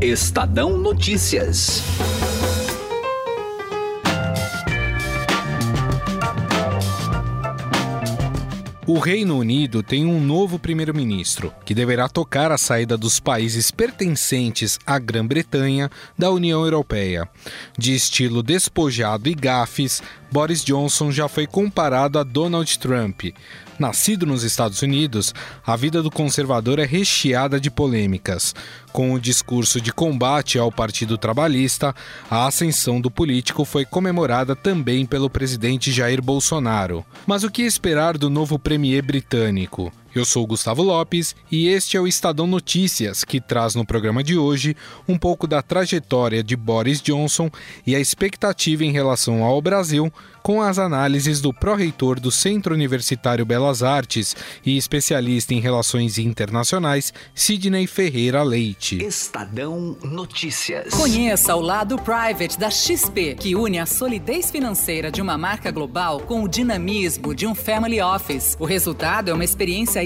Estadão Notícias. O Reino Unido tem um novo primeiro-ministro, que deverá tocar a saída dos países pertencentes à Grã-Bretanha da União Europeia. De estilo despojado e gafes, Boris Johnson já foi comparado a Donald Trump. Nascido nos Estados Unidos, a vida do conservador é recheada de polêmicas. Com o discurso de combate ao Partido Trabalhista, a ascensão do político foi comemorada também pelo presidente Jair Bolsonaro. Mas o que esperar do novo premier britânico? Eu sou Gustavo Lopes e este é o Estadão Notícias, que traz no programa de hoje um pouco da trajetória de Boris Johnson e a expectativa em relação ao Brasil, com as análises do pró-reitor do Centro Universitário Belas Artes e especialista em relações internacionais, Sidney Ferreira Leite. Estadão Notícias. Conheça o lado private da XP, que une a solidez financeira de uma marca global com o dinamismo de um family office. O resultado é uma experiência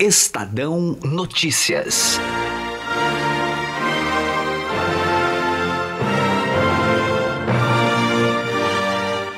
Estadão Notícias.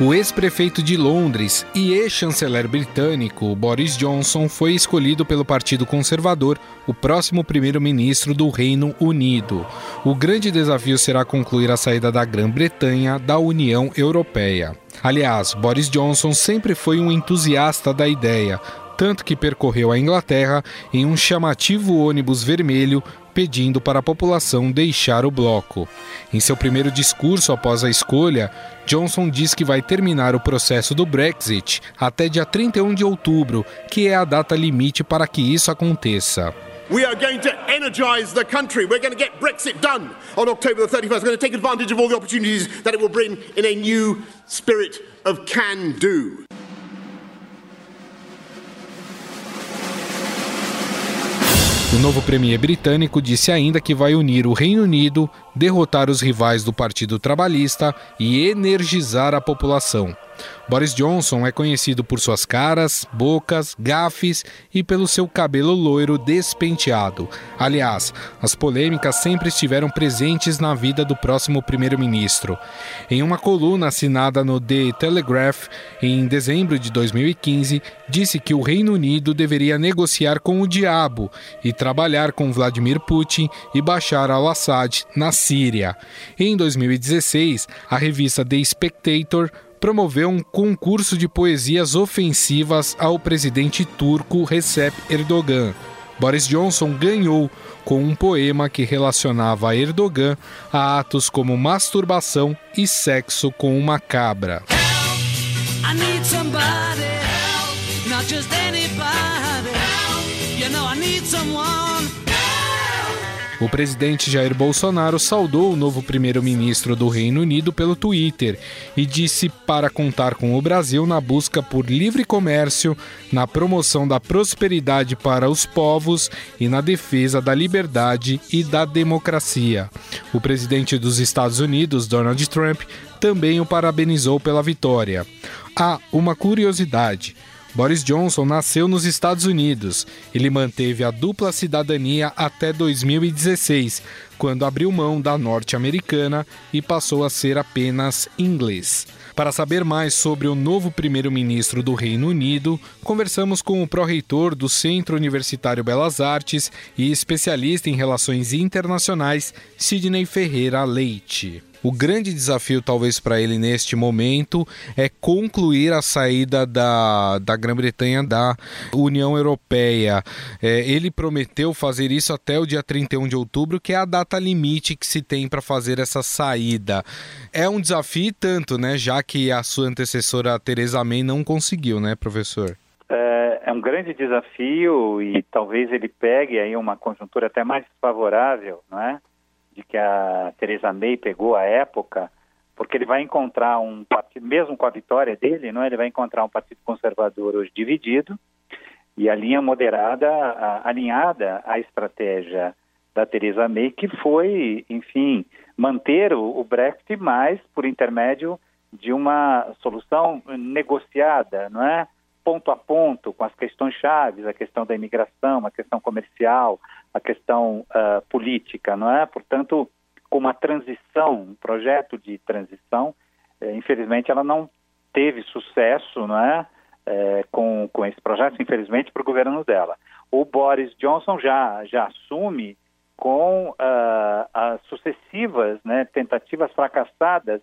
O ex-prefeito de Londres e ex-chanceler britânico Boris Johnson foi escolhido pelo Partido Conservador o próximo primeiro-ministro do Reino Unido. O grande desafio será concluir a saída da Grã-Bretanha da União Europeia. Aliás, Boris Johnson sempre foi um entusiasta da ideia, tanto que percorreu a Inglaterra em um chamativo ônibus vermelho pedindo para a população deixar o bloco. Em seu primeiro discurso após a escolha, Johnson diz que vai terminar o processo do Brexit até dia 31 de outubro, que é a data limite para que isso aconteça. We are going to energize the country. We're going to get Brexit done on October the 31st. We're going to take advantage of all the opportunities that it will bring in a new spirit of can do. O novo premier britânico disse ainda que vai unir o Reino Unido, derrotar os rivais do Partido Trabalhista e energizar a população. Boris Johnson é conhecido por suas caras, bocas, gafes e pelo seu cabelo loiro despenteado. Aliás, as polêmicas sempre estiveram presentes na vida do próximo primeiro-ministro. Em uma coluna assinada no The Telegraph em dezembro de 2015, disse que o Reino Unido deveria negociar com o diabo e trabalhar com Vladimir Putin e Bashar al-Assad na Síria. Em 2016, a revista The Spectator promoveu um concurso de poesias ofensivas ao presidente turco Recep Erdogan. Boris Johnson ganhou com um poema que relacionava Erdogan a atos como masturbação e sexo com uma cabra. Help, o presidente Jair Bolsonaro saudou o novo primeiro-ministro do Reino Unido pelo Twitter e disse para contar com o Brasil na busca por livre comércio, na promoção da prosperidade para os povos e na defesa da liberdade e da democracia. O presidente dos Estados Unidos, Donald Trump, também o parabenizou pela vitória. Há uma curiosidade. Boris Johnson nasceu nos Estados Unidos. Ele manteve a dupla cidadania até 2016, quando abriu mão da norte-americana e passou a ser apenas inglês. Para saber mais sobre o novo primeiro-ministro do Reino Unido, conversamos com o pró-reitor do Centro Universitário Belas Artes e especialista em relações internacionais, Sidney Ferreira Leite. O grande desafio, talvez, para ele neste momento é concluir a saída da, da Grã-Bretanha da União Europeia. É, ele prometeu fazer isso até o dia 31 de outubro, que é a data limite que se tem para fazer essa saída. É um desafio tanto, né? Já que a sua antecessora Teresa May não conseguiu, né, professor? É, é um grande desafio e talvez ele pegue aí uma conjuntura até mais favorável, não é? De que a Theresa May pegou à época, porque ele vai encontrar um partido, mesmo com a vitória dele, não é? ele vai encontrar um partido conservador hoje dividido e a linha moderada a, alinhada à estratégia da Theresa May, que foi, enfim, manter o, o Brexit mais por intermédio de uma solução negociada, não é? Ponto a ponto, com as questões chaves, a questão da imigração, a questão comercial, a questão uh, política, não é? Portanto, com uma transição, um projeto de transição, eh, infelizmente ela não teve sucesso, não é? Eh, com, com esse projeto, infelizmente, para o governo dela. O Boris Johnson já, já assume com uh, as sucessivas né, tentativas fracassadas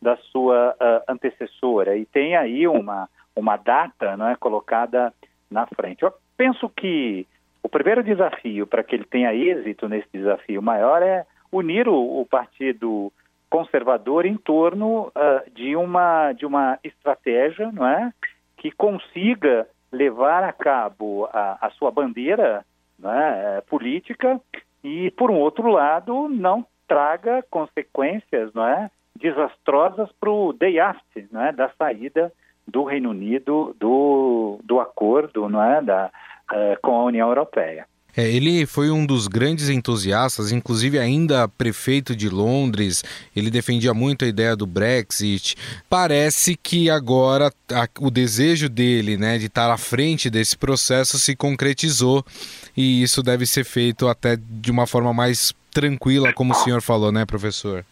da sua uh, antecessora e tem aí uma, uma data né, colocada na frente. Eu penso que o primeiro desafio para que ele tenha êxito nesse desafio maior é unir o, o Partido Conservador em torno uh, de, uma, de uma estratégia não é, que consiga levar a cabo a, a sua bandeira é, política e, por um outro lado, não traga consequências não é, desastrosas para o day after, não é, da saída do Reino Unido do, do acordo não é, da, uh, com a União Europeia. É, ele foi um dos grandes entusiastas, inclusive ainda prefeito de Londres. Ele defendia muito a ideia do Brexit. Parece que agora a, o desejo dele, né, de estar à frente desse processo se concretizou e isso deve ser feito até de uma forma mais tranquila, como o senhor falou, né, professor?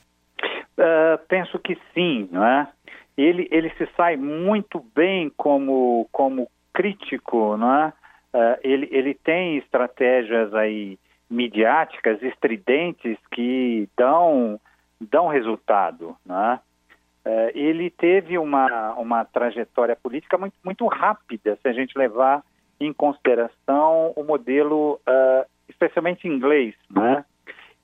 Uh, penso que sim, não é? Ele, ele se sai muito bem como, como crítico, não é? Uh, ele, ele tem estratégias aí midiáticas estridentes que dão, dão resultado, né? Uh, ele teve uma, uma trajetória política muito, muito rápida, se a gente levar em consideração o modelo, uh, especialmente inglês, né?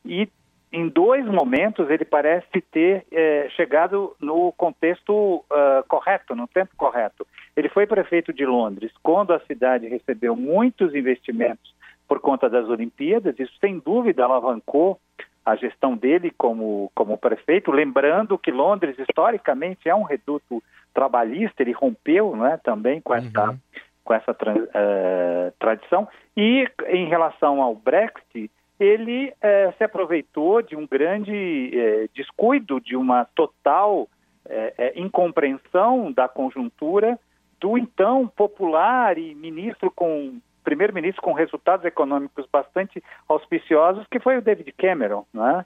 E em dois momentos ele parece ter eh, chegado no contexto uh, correto, no tempo correto. Ele foi prefeito de Londres quando a cidade recebeu muitos investimentos por conta das Olimpíadas. Isso, sem dúvida, alavancou a gestão dele como, como prefeito. Lembrando que Londres, historicamente, é um reduto trabalhista, ele rompeu né, também com essa, uhum. com essa uh, tradição. E em relação ao Brexit, ele eh, se aproveitou de um grande eh, descuido, de uma total eh, incompreensão da conjuntura do então popular e ministro com primeiro-ministro com resultados econômicos bastante auspiciosos, que foi o David Cameron, né?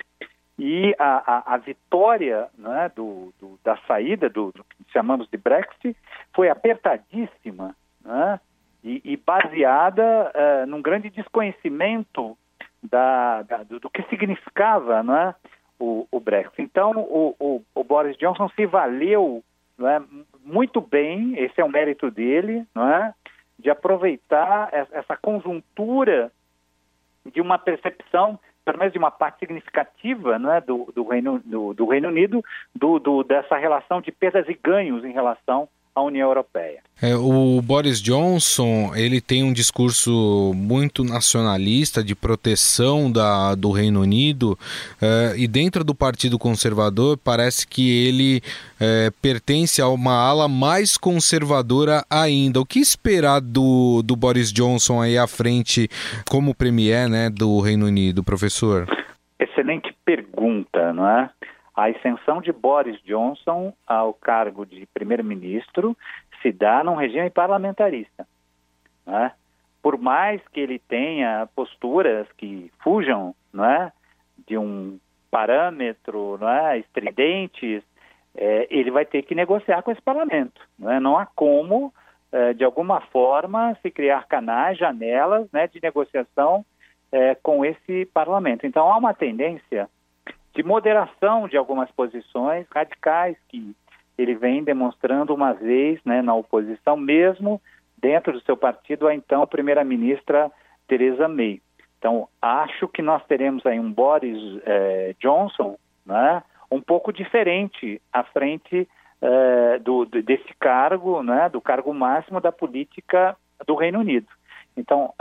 E a, a, a vitória né, do, do, da saída do, do, que chamamos de Brexit foi apertadíssima né, e, e baseada uh, num grande desconhecimento da, da, do, que significava né, o, o, Brexit. Então, o, o, o, Boris Johnson se valeu né, muito bem, esse é o mérito dele, não é? de aproveitar essa conjuntura de uma percepção, pelo menos de uma parte significativa não é? do, do, Reino, do, do Reino Unido, do, do, dessa relação de perdas e ganhos em relação à União Europeia. É, o Boris Johnson ele tem um discurso muito nacionalista de proteção da, do Reino Unido é, e dentro do Partido Conservador parece que ele é, pertence a uma ala mais conservadora ainda. O que esperar do, do Boris Johnson aí à frente como premier né, do Reino Unido, professor? Excelente pergunta, não é? A ascensão de Boris Johnson ao cargo de primeiro-ministro se dá num regime parlamentarista. Né? Por mais que ele tenha posturas que fujam né, de um parâmetro né, é, ele vai ter que negociar com esse parlamento. Né? Não há como, é, de alguma forma, se criar canais, janelas né, de negociação é, com esse parlamento. Então, há uma tendência de moderação de algumas posições radicais que ele vem demonstrando uma vez né, na oposição, mesmo dentro do seu partido, a então primeira-ministra Theresa May. Então, acho que nós teremos aí um Boris eh, Johnson né, um pouco diferente à frente eh, do, desse cargo, né, do cargo máximo da política do Reino Unido. Então,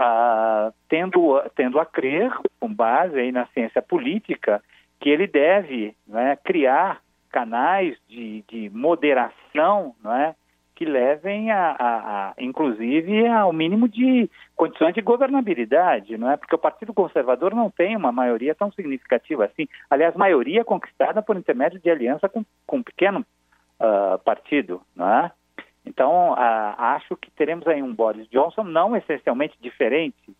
tendo, tendo a crer, com base aí na ciência política, que ele deve né, criar canais de, de moderação, não é? que levem a, a, a, inclusive ao mínimo de condições de governabilidade, não é? Porque o Partido Conservador não tem uma maioria tão significativa assim. Aliás, maioria conquistada por intermédio de aliança com, com um pequeno uh, partido, não é? Então, uh, acho que teremos aí um Boris Johnson não essencialmente diferente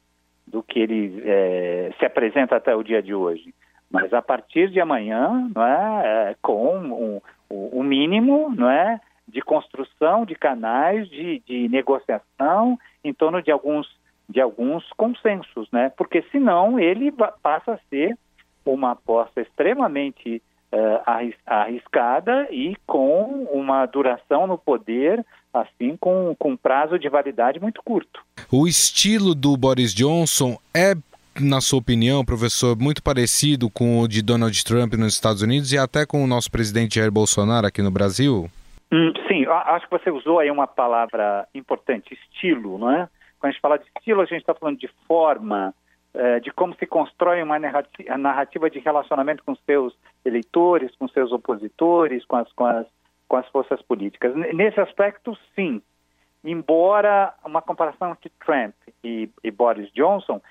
do que ele eh, se apresenta até o dia de hoje, mas a partir de amanhã, não é, é com um, um, um mínimo, não é? de construção de canais de, de negociação em torno de alguns, de alguns consensos, né? Porque senão ele passa a ser uma aposta extremamente uh, arriscada e com uma duração no poder assim com, com prazo de validade muito curto. O estilo do Boris Johnson é na sua opinião, professor, muito parecido com o de Donald Trump nos Estados Unidos e até com o nosso presidente Jair Bolsonaro aqui no Brasil? Hum, sim, acho que você usou aí uma palavra importante, estilo, não é? Quando a gente fala de estilo, a gente está falando de forma, é, de como se constrói uma narrativa de relacionamento com seus eleitores, com seus opositores, com as, com as, com as forças políticas. Nesse aspecto, sim. Embora uma comparação entre Trump e, e Boris Johnson,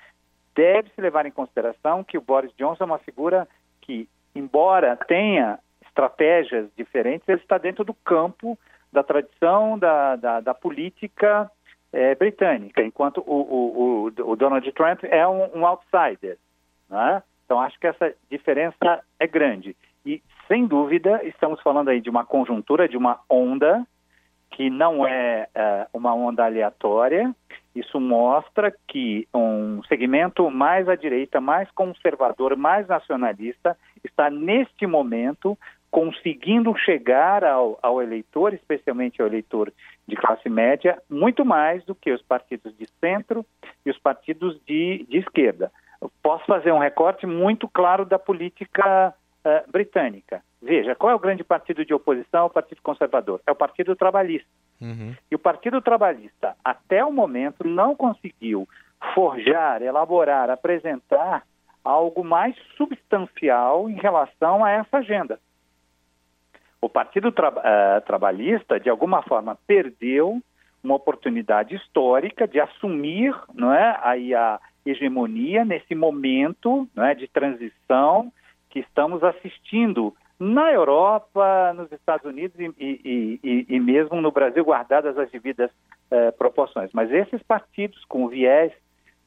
deve-se levar em consideração que o Boris Johnson é uma figura que, embora tenha estratégias diferentes, ele está dentro do campo da tradição da, da, da política é, britânica, enquanto o, o, o, Donald Trump é um, um outsider. Né? Então, acho que essa diferença é grande. E, sem dúvida, estamos falando aí de uma conjuntura, de uma onda, que não é, é uma onda aleatória. Isso mostra que um segmento mais à direita, mais conservador, mais nacionalista, está neste momento conseguindo chegar ao, ao, eleitor, especialmente ao eleitor de classe média, muito mais do que os partidos de centro e os partidos de, de esquerda. Posso fazer um recorte muito claro da política uh, britânica. Veja, qual é o grande partido de oposição ao Partido Conservador? É o Partido Trabalhista. Uhum. E o Partido Trabalhista, até o momento, não conseguiu forjar, elaborar, apresentar algo mais substancial em relação a essa agenda o Partido Tra uh, Trabalhista, de alguma forma, perdeu uma oportunidade histórica de assumir não é, aí a hegemonia nesse momento não é, de transição que estamos assistindo na Europa, nos Estados Unidos e, e, e, e mesmo no Brasil, guardadas as devidas uh, proporções. Mas esses partidos com viés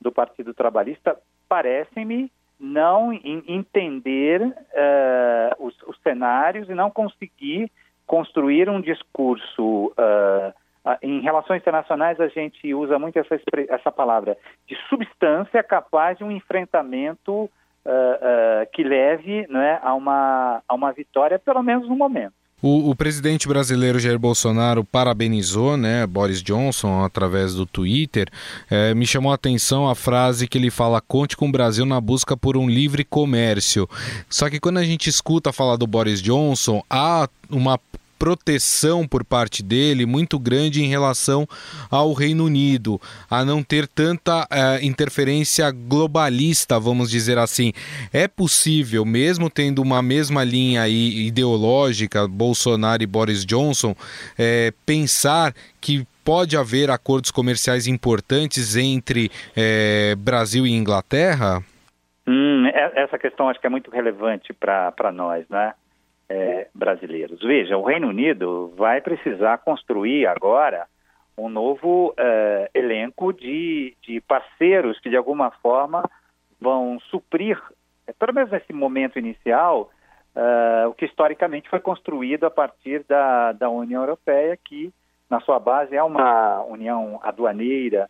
do Partido Trabalhista parecem-me não entender uh, os, os, cenários e não conseguir construir um discurso. Uh, em relações internacionais, a gente usa muito essa, essa palavra de substância capaz de um enfrentamento uh, que leve né, a, uma, a uma vitória, pelo menos no momento. O, o, presidente brasileiro Jair Bolsonaro parabenizou né, Boris Johnson através do Twitter. É, me chamou a atenção a frase que ele fala: conte com o Brasil na busca por um livre comércio. Só que quando a gente escuta falar do Boris Johnson, há uma proteção por parte dele muito grande em relação ao Reino Unido, a não ter tanta uh, interferência globalista, vamos dizer assim. É possível, mesmo tendo uma mesma linha aí ideológica, Bolsonaro e Boris Johnson, é, pensar que pode haver acordos comerciais importantes entre é, Brasil e Inglaterra? Hum, essa questão acho que é muito relevante para nós, né? É, brasileiros. Veja, o Reino Unido vai precisar construir agora um novo é, elenco de, de parceiros que, de alguma forma, vão suprir, é, pelo menos nesse momento inicial, é, o que historicamente foi construído a partir da, da União Europeia, que, na sua base, é uma união aduaneira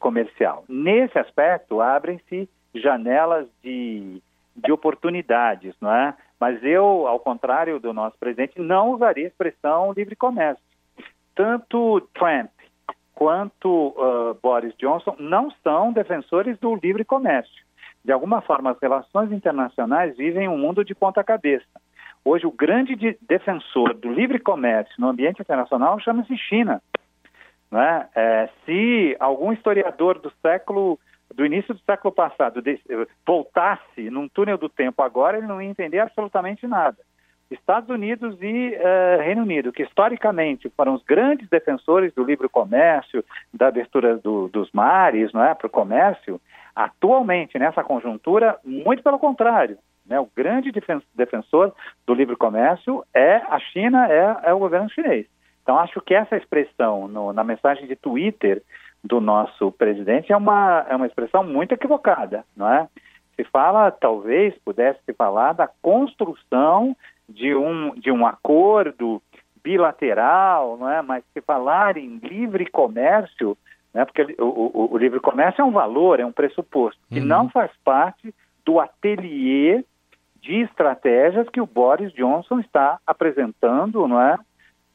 comercial. Nesse aspecto, abrem-se janelas de, de oportunidades, não é? Mas eu, ao contrário do nosso presidente, não usaria a expressão livre comércio. Tanto Trump quanto uh, Boris Johnson não são defensores do livre comércio. De alguma forma, as relações internacionais vivem um mundo de ponta cabeça. Hoje, o grande de defensor do livre comércio no ambiente internacional chama-se China. Né? É, se algum historiador do século do início do século passado de, voltasse num túnel do tempo agora, ele não ia entender absolutamente nada. Estados Unidos e uh, Reino Unido, que historicamente foram os grandes defensores do livre comércio, da abertura do, dos mares é, para o comércio, atualmente, nessa conjuntura, muito pelo contrário. Né, o grande defensor do livre comércio é a China, é, é o governo chinês. Então, acho que essa expressão no, na mensagem de Twitter do nosso presidente é uma, é uma expressão muito equivocada, não é? Se fala, talvez pudesse se falar da construção de um, de um acordo bilateral, não é? Mas se falar em livre comércio, né? Porque o, o, o livre comércio é um valor, é um pressuposto que uhum. não faz parte do ateliê de estratégias que o Boris Johnson está apresentando, não é?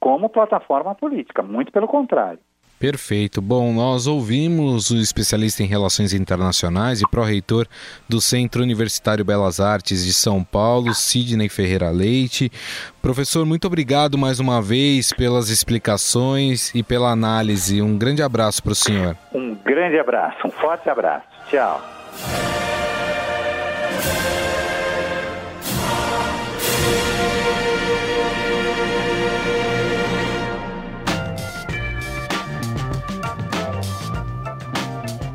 como plataforma política, muito pelo contrário. Perfeito. Bom, nós ouvimos o especialista em relações internacionais e pró-reitor do Centro Universitário Belas Artes de São Paulo, Sidney Ferreira Leite. Professor, muito obrigado mais uma vez pelas explicações e pela análise. Um grande abraço para o senhor. Um grande abraço, um forte abraço. Tchau.